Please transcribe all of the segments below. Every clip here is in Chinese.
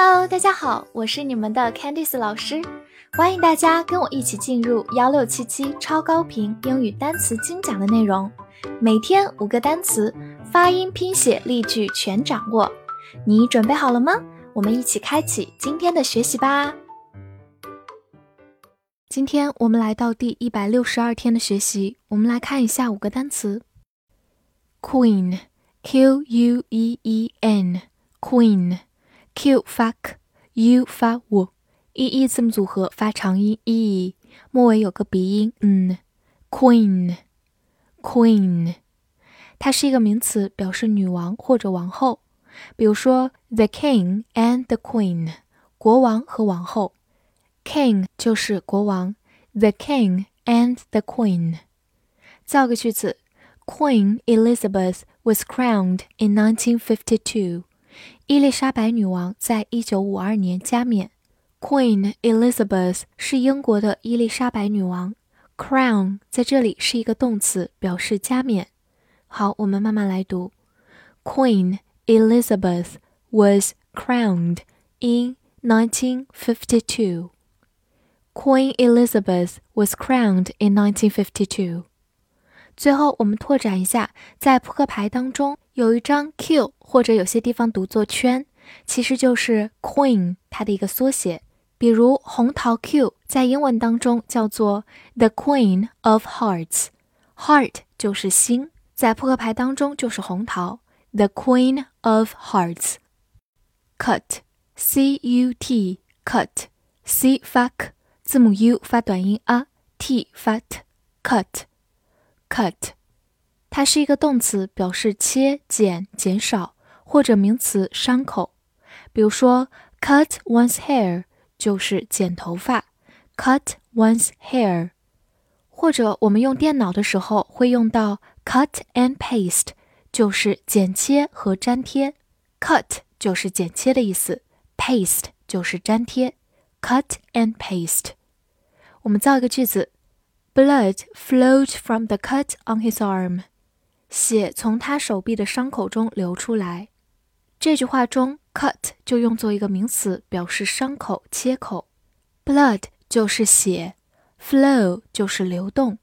Hello，大家好，我是你们的 Candice 老师，欢迎大家跟我一起进入幺六七七超高频英语单词精讲的内容，每天五个单词，发音、拼写、例句全掌握，你准备好了吗？我们一起开启今天的学习吧。今天我们来到第一百六十二天的学习，我们来看一下五个单词：Queen，Q U E E N，Queen。Q 发 k，U 发 w，E E 字母组合发长音 e，末尾有个鼻音 n，Queen，Queen，它是一个名词，表示女王或者王后。比如说，The King and the Queen，国王和王后。King 就是国王，The King and the Queen。造个句子，Queen Elizabeth was crowned in 1952。 伊丽莎白女王在一九五二年加冕。Queen Elizabeth 是英国的伊丽莎白女王。Crown 在这里是一个动词，表示加冕。好，我们慢慢来读。Queen Elizabeth was crowned in 1952. Queen Elizabeth was crowned in 1952. 最后，我们拓展一下，在扑克牌当中有一张 Q，或者有些地方读作圈，其实就是 Queen 它的一个缩写。比如红桃 Q 在英文当中叫做 The Queen of Hearts，Heart 就是心，在扑克牌当中就是红桃 The Queen of Hearts。Cut，C U T cut，C 发 k，字母 U 发短音 a，T 发 t，cut。cut，它是一个动词，表示切、剪、减少，或者名词伤口。比如说，cut one's hair 就是剪头发，cut one's hair。或者我们用电脑的时候会用到 cut and paste，就是剪切和粘贴。cut 就是剪切的意思，paste 就是粘贴。cut and paste。我们造一个句子。Blood flowed from the cut on his arm，血从他手臂的伤口中流出来。这句话中，cut 就用作一个名词，表示伤口、切口。Blood 就是血，flow 就是流动。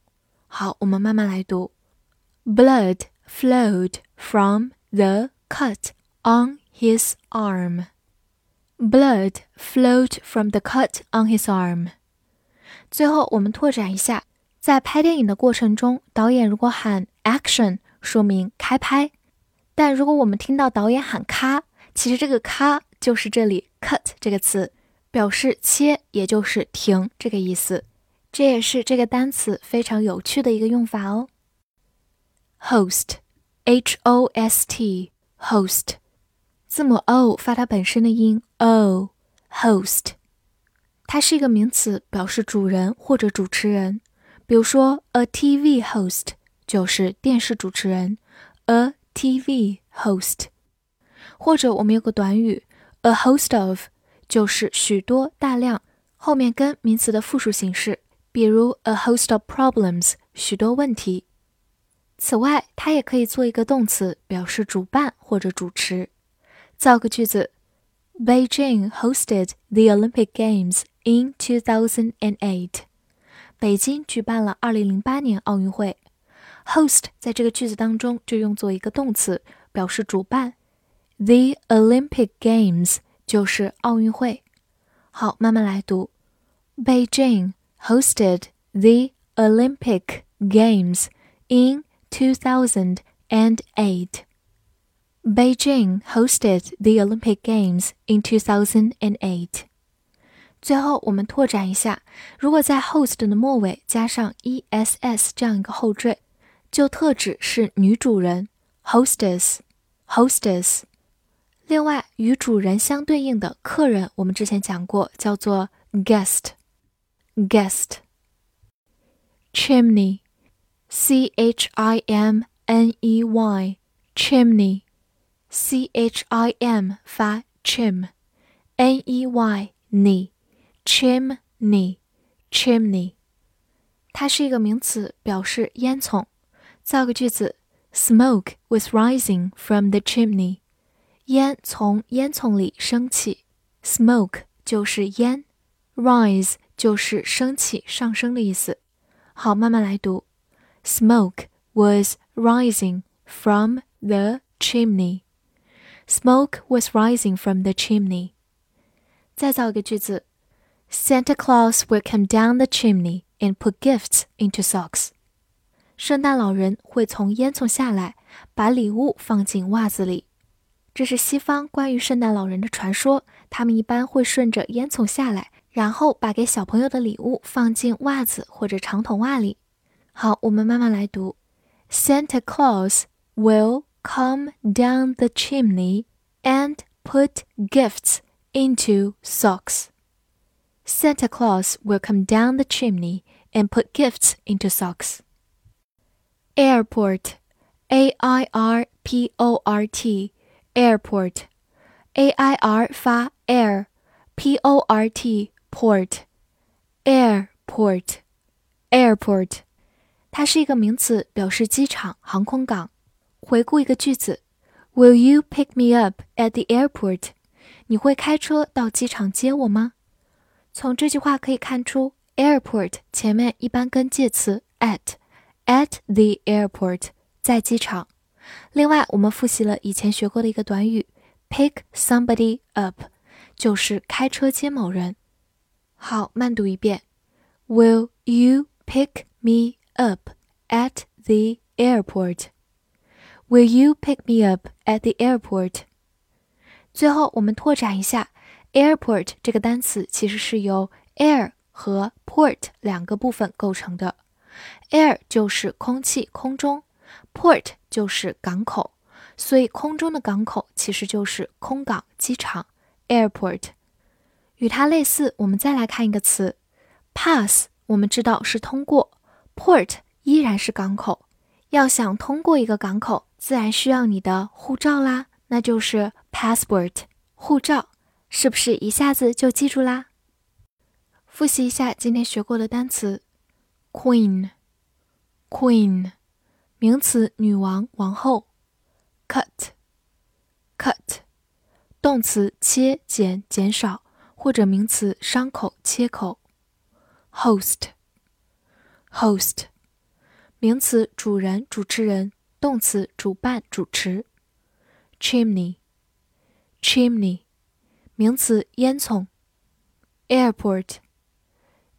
好，我们慢慢来读。Blood flowed from the cut on his arm. Blood flowed from the cut on his arm. 最后，我们拓展一下。 在拍电影的过程中，导演如果喊 action，说明开拍；但如果我们听到导演喊咔，其实这个咔就是这里 cut 这个词，表示切，也就是停这个意思。这也是这个单词非常有趣的一个用法哦。host，h o s t，host，字母 o 发它本身的音 o，host，它是一个名词，表示主人或者主持人。比如说，a TV host 就是电视主持人，a TV host，或者我们有个短语，a host of 就是许多、大量，后面跟名词的复数形式，比如 a host of problems 许多问题。此外，它也可以做一个动词，表示主办或者主持。造个句子：Beijing hosted the Olympic Games in 2008. 北京举办了2008年奥运会，host 在这个句子当中就用作一个动词，表示主办。The Olympic Games 就是奥运会。好，慢慢来读。Beijing hosted the Olympic Games in 2008. Beijing hosted the Olympic Games in 2008. 最后，我们拓展一下，如果在 host 的末尾加上 ess 这样一个后缀，就特指是女主人 hostess，hostess。另外，与主人相对应的客人，我们之前讲过，叫做 guest，guest。chimney，c h i m n e y，chimney，c h i m 发 chim，n e y 你。chimney，chimney，它是一个名词，表示烟囱。造个句子：Smoke was rising from the chimney。烟从烟囱里升起。 Smoke 就是烟，rise 就是升起、上升的意思。好，慢慢来读。Smoke was rising from the chimney. Smoke was rising from the chimney. 再造一个句子 ：Santa Claus will come down the chimney and put gifts into socks. 圣诞老人会从烟囱下来，把礼物放进袜子里。这是西方关于圣诞老人的传说，他们一般会顺着烟囱下来，然后把给小朋友的礼物放进袜子或者长筒袜里。好，我们慢慢来读：Santa Claus will come down the chimney and put gifts into socks. Santa Claus will come down the chimney and put gifts into socks. Airport, A I R P O R T, airport, A I R 发 air, P O R T port, airport, airport，它是一个名词，表示机场、航空港。回顾一个句子：Will you pick me up at the airport？你会开车到机场接我吗？ 从这句话可以看出，airport 前面一般跟介词 at。At the airport，在机场。另外，我们复习了以前学过的一个短语，pick somebody up，就是开车接某人。好，慢读一遍：Will you pick me up at the airport？Will you pick me up at the airport？最后，我们拓展一下 ，airport 这个单词其实是由 air 和 port 两个部分构成的。Air 就是空气、空中，port 就是港口，所以空中的港口其实就是空港、机场，airport。与它类似，我们再来看一个词，pass，我们知道是通过，port 依然是港口。要想通过一个港口，自然需要你的护照啦，那就是 passport，护照，是不是一下子就记住啦？复习一下今天学过的单词。Queen, queen，名词，女王、王后。Cut, cut，动词，切、减、减少，或者名词，伤口、切口。Host, host，名词，主人、主持人；动词，主办、主持。Chimney, chimney，名词，烟囱。Airport,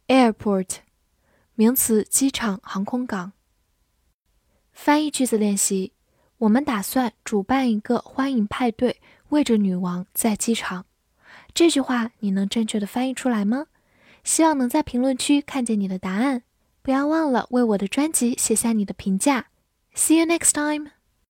airport。名词：机场、航空港。翻译句子练习：我们打算主办一个欢迎派对，为着女王在机场。这句话你能正确的翻译出来吗？希望能在评论区看见你的答案。不要忘了为我的专辑写下你的评价。See you next time.